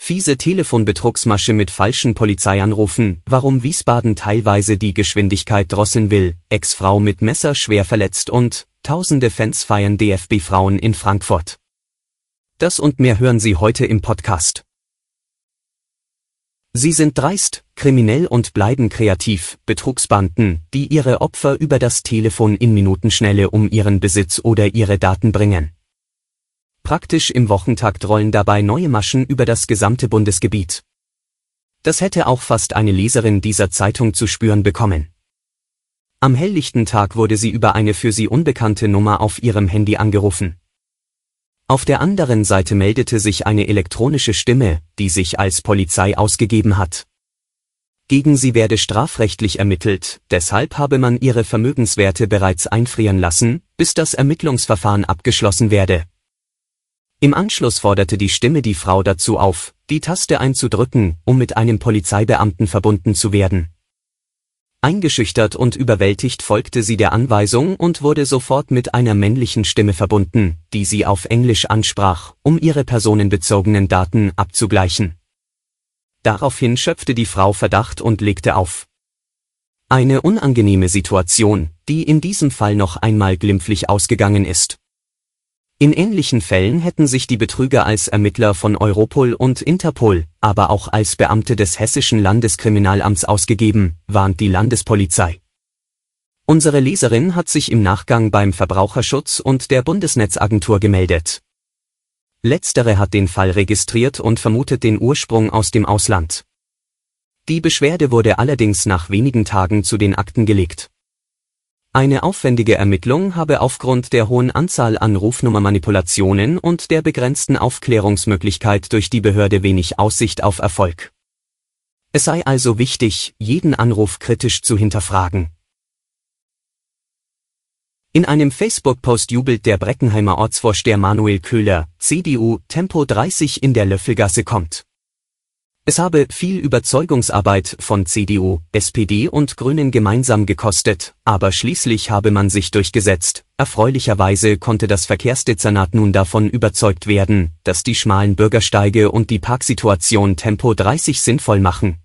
Fiese Telefonbetrugsmasche mit falschen Polizeianrufen, warum Wiesbaden teilweise die Geschwindigkeit drosseln will, Ex-Frau mit Messer schwer verletzt und tausende Fans feiern DFB-Frauen in Frankfurt. Das und mehr hören Sie heute im Podcast. Sie sind dreist, kriminell und bleiben kreativ, Betrugsbanden, die ihre Opfer über das Telefon in Minutenschnelle um ihren Besitz oder ihre Daten bringen. Praktisch im Wochentakt rollen dabei neue Maschen über das gesamte Bundesgebiet. Das hätte auch fast eine Leserin dieser Zeitung zu spüren bekommen. Am helllichten Tag wurde sie über eine für sie unbekannte Nummer auf ihrem Handy angerufen. Auf der anderen Seite meldete sich eine elektronische Stimme, die sich als Polizei ausgegeben hat. Gegen sie werde strafrechtlich ermittelt, deshalb habe man ihre Vermögenswerte bereits einfrieren lassen, bis das Ermittlungsverfahren abgeschlossen werde. Im Anschluss forderte die Stimme die Frau dazu auf, die Taste einzudrücken, um mit einem Polizeibeamten verbunden zu werden. Eingeschüchtert und überwältigt folgte sie der Anweisung und wurde sofort mit einer männlichen Stimme verbunden, die sie auf Englisch ansprach, um ihre personenbezogenen Daten abzugleichen. Daraufhin schöpfte die Frau Verdacht und legte auf. Eine unangenehme Situation, die in diesem Fall noch einmal glimpflich ausgegangen ist. In ähnlichen Fällen hätten sich die Betrüger als Ermittler von Europol und Interpol, aber auch als Beamte des Hessischen Landeskriminalamts ausgegeben, warnt die Landespolizei. Unsere Leserin hat sich im Nachgang beim Verbraucherschutz und der Bundesnetzagentur gemeldet. Letztere hat den Fall registriert und vermutet den Ursprung aus dem Ausland. Die Beschwerde wurde allerdings nach wenigen Tagen zu den Akten gelegt. Eine aufwendige Ermittlung habe aufgrund der hohen Anzahl an Rufnummermanipulationen und der begrenzten Aufklärungsmöglichkeit durch die Behörde wenig Aussicht auf Erfolg. Es sei also wichtig, jeden Anruf kritisch zu hinterfragen. In einem Facebook-Post jubelt der Breckenheimer Ortsvorsteher Manuel Köhler, CDU, Tempo 30 in der Löffelgasse kommt. Es habe viel Überzeugungsarbeit von CDU, SPD und Grünen gemeinsam gekostet, aber schließlich habe man sich durchgesetzt. Erfreulicherweise konnte das Verkehrsdezernat nun davon überzeugt werden, dass die schmalen Bürgersteige und die Parksituation Tempo 30 sinnvoll machen.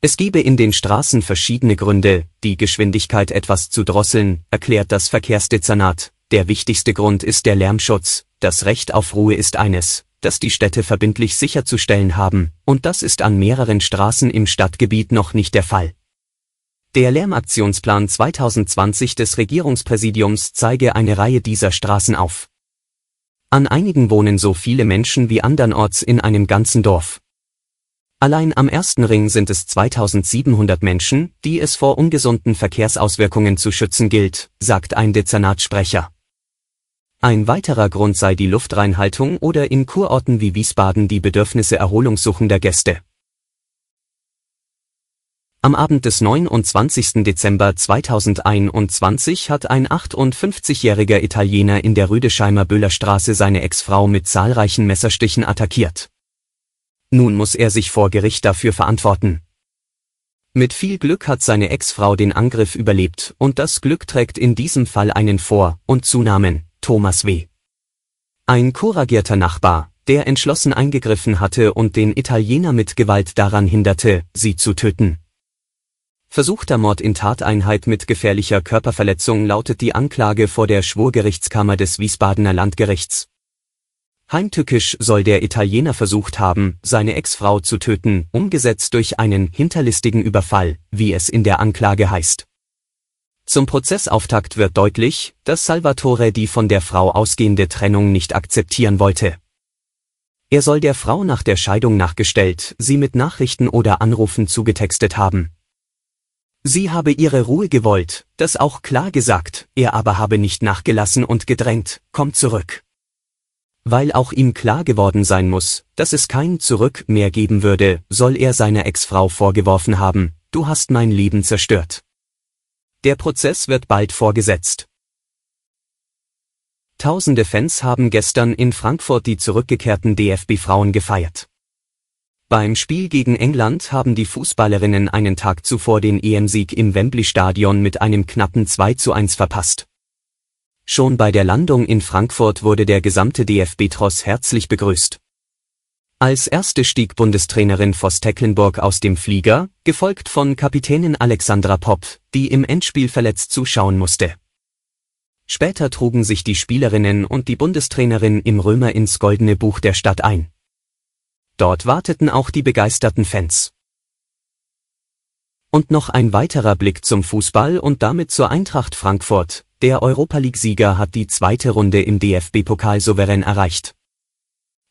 Es gebe in den Straßen verschiedene Gründe, die Geschwindigkeit etwas zu drosseln, erklärt das Verkehrsdezernat. Der wichtigste Grund ist der Lärmschutz. Das Recht auf Ruhe ist eines, das die Städte verbindlich sicherzustellen haben, und das ist an mehreren Straßen im Stadtgebiet noch nicht der Fall. Der Lärmaktionsplan 2020 des Regierungspräsidiums zeige eine Reihe dieser Straßen auf. An einigen wohnen so viele Menschen wie andernorts in einem ganzen Dorf. Allein am ersten Ring sind es 2700 Menschen, die es vor ungesunden Verkehrsauswirkungen zu schützen gilt, sagt ein Dezernatsprecher. Ein weiterer Grund sei die Luftreinhaltung oder in Kurorten wie Wiesbaden die Bedürfnisse erholungssuchender Gäste. Am Abend des 29. Dezember 2021 hat ein 58-jähriger Italiener in der Rüdesheimer Büllerstraße seine Ex-Frau mit zahlreichen Messerstichen attackiert. Nun muss er sich vor Gericht dafür verantworten. Mit viel Glück hat seine Ex-Frau den Angriff überlebt und das Glück trägt in diesem Fall einen Vor- und Zunamen. Thomas W. Ein couragierter Nachbar, der entschlossen eingegriffen hatte und den Italiener mit Gewalt daran hinderte, sie zu töten. Versuchter Mord in Tateinheit mit gefährlicher Körperverletzung lautet die Anklage vor der Schwurgerichtskammer des Wiesbadener Landgerichts. Heimtückisch soll der Italiener versucht haben, seine Ex-Frau zu töten, umgesetzt durch einen hinterlistigen Überfall, wie es in der Anklage heißt. Zum Prozessauftakt wird deutlich, dass Salvatore die von der Frau ausgehende Trennung nicht akzeptieren wollte. Er soll der Frau nach der Scheidung nachgestellt, sie mit Nachrichten oder Anrufen zugetextet haben. Sie habe ihre Ruhe gewollt, das auch klar gesagt, er aber habe nicht nachgelassen und gedrängt, komm zurück. Weil auch ihm klar geworden sein muss, dass es kein Zurück mehr geben würde, soll er seiner Ex-Frau vorgeworfen haben, du hast mein Leben zerstört. Der Prozess wird bald vorgesetzt. Tausende Fans haben gestern in Frankfurt die zurückgekehrten DFB-Frauen gefeiert. Beim Spiel gegen England haben die Fußballerinnen einen Tag zuvor den EM-Sieg im Wembley-Stadion mit einem knappen 2 zu 1 verpasst. Schon bei der Landung in Frankfurt wurde der gesamte DFB-Tross herzlich begrüßt. Als erste stieg Bundestrainerin Voss Tecklenburg aus dem Flieger, gefolgt von Kapitänin Alexandra Popp, die im Endspiel verletzt zuschauen musste. Später trugen sich die Spielerinnen und die Bundestrainerin im Römer ins goldene Buch der Stadt ein. Dort warteten auch die begeisterten Fans. Und noch ein weiterer Blick zum Fußball und damit zur Eintracht Frankfurt. Der Europa League-Sieger hat die zweite Runde im DFB-Pokal souverän erreicht.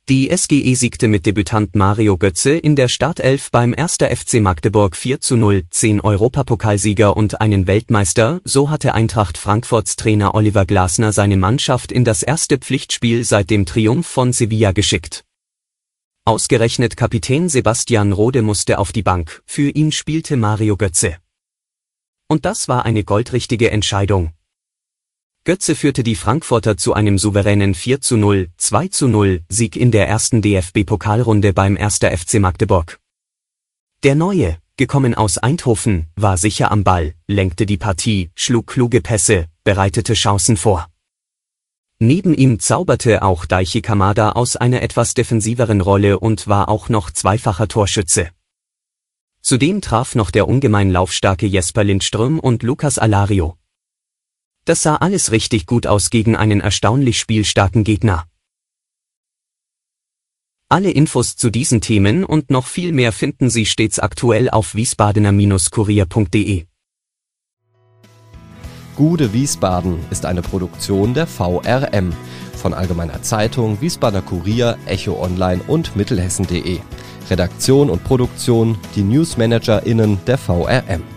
Die SGE siegte mit Debütant Mario Götze in der Startelf beim 1. FC Magdeburg 4 zu 0, 10 Europapokalsieger und einen Weltmeister, so hatte Eintracht Frankfurts Trainer Oliver Glasner seine Mannschaft in das erste Pflichtspiel seit dem Triumph von Sevilla geschickt. Ausgerechnet Kapitän Sebastian Rode musste auf die Bank, für ihn spielte Mario Götze. Und das war eine goldrichtige Entscheidung. Götze führte die Frankfurter zu einem souveränen 4 zu 0, 2 zu 0 Sieg in der ersten DFB-Pokalrunde beim 1. FC Magdeburg. Der Neue, gekommen aus Eindhoven, war sicher am Ball, lenkte die Partie, schlug kluge Pässe, bereitete Chancen vor. Neben ihm zauberte auch Daichi Kamada aus einer etwas defensiveren Rolle und war auch noch zweifacher Torschütze. Zudem traf noch der ungemein laufstarke Jesper Lindström und Lukas Alario. Das sah alles richtig gut aus gegen einen erstaunlich spielstarken Gegner. Alle Infos zu diesen Themen und noch viel mehr finden Sie stets aktuell auf wiesbadener-kurier.de. Gude Wiesbaden ist eine Produktion der VRM von Allgemeiner Zeitung, Wiesbadener Kurier, Echo Online und Mittelhessen.de. Redaktion und Produktion die NewsmanagerInnen der VRM.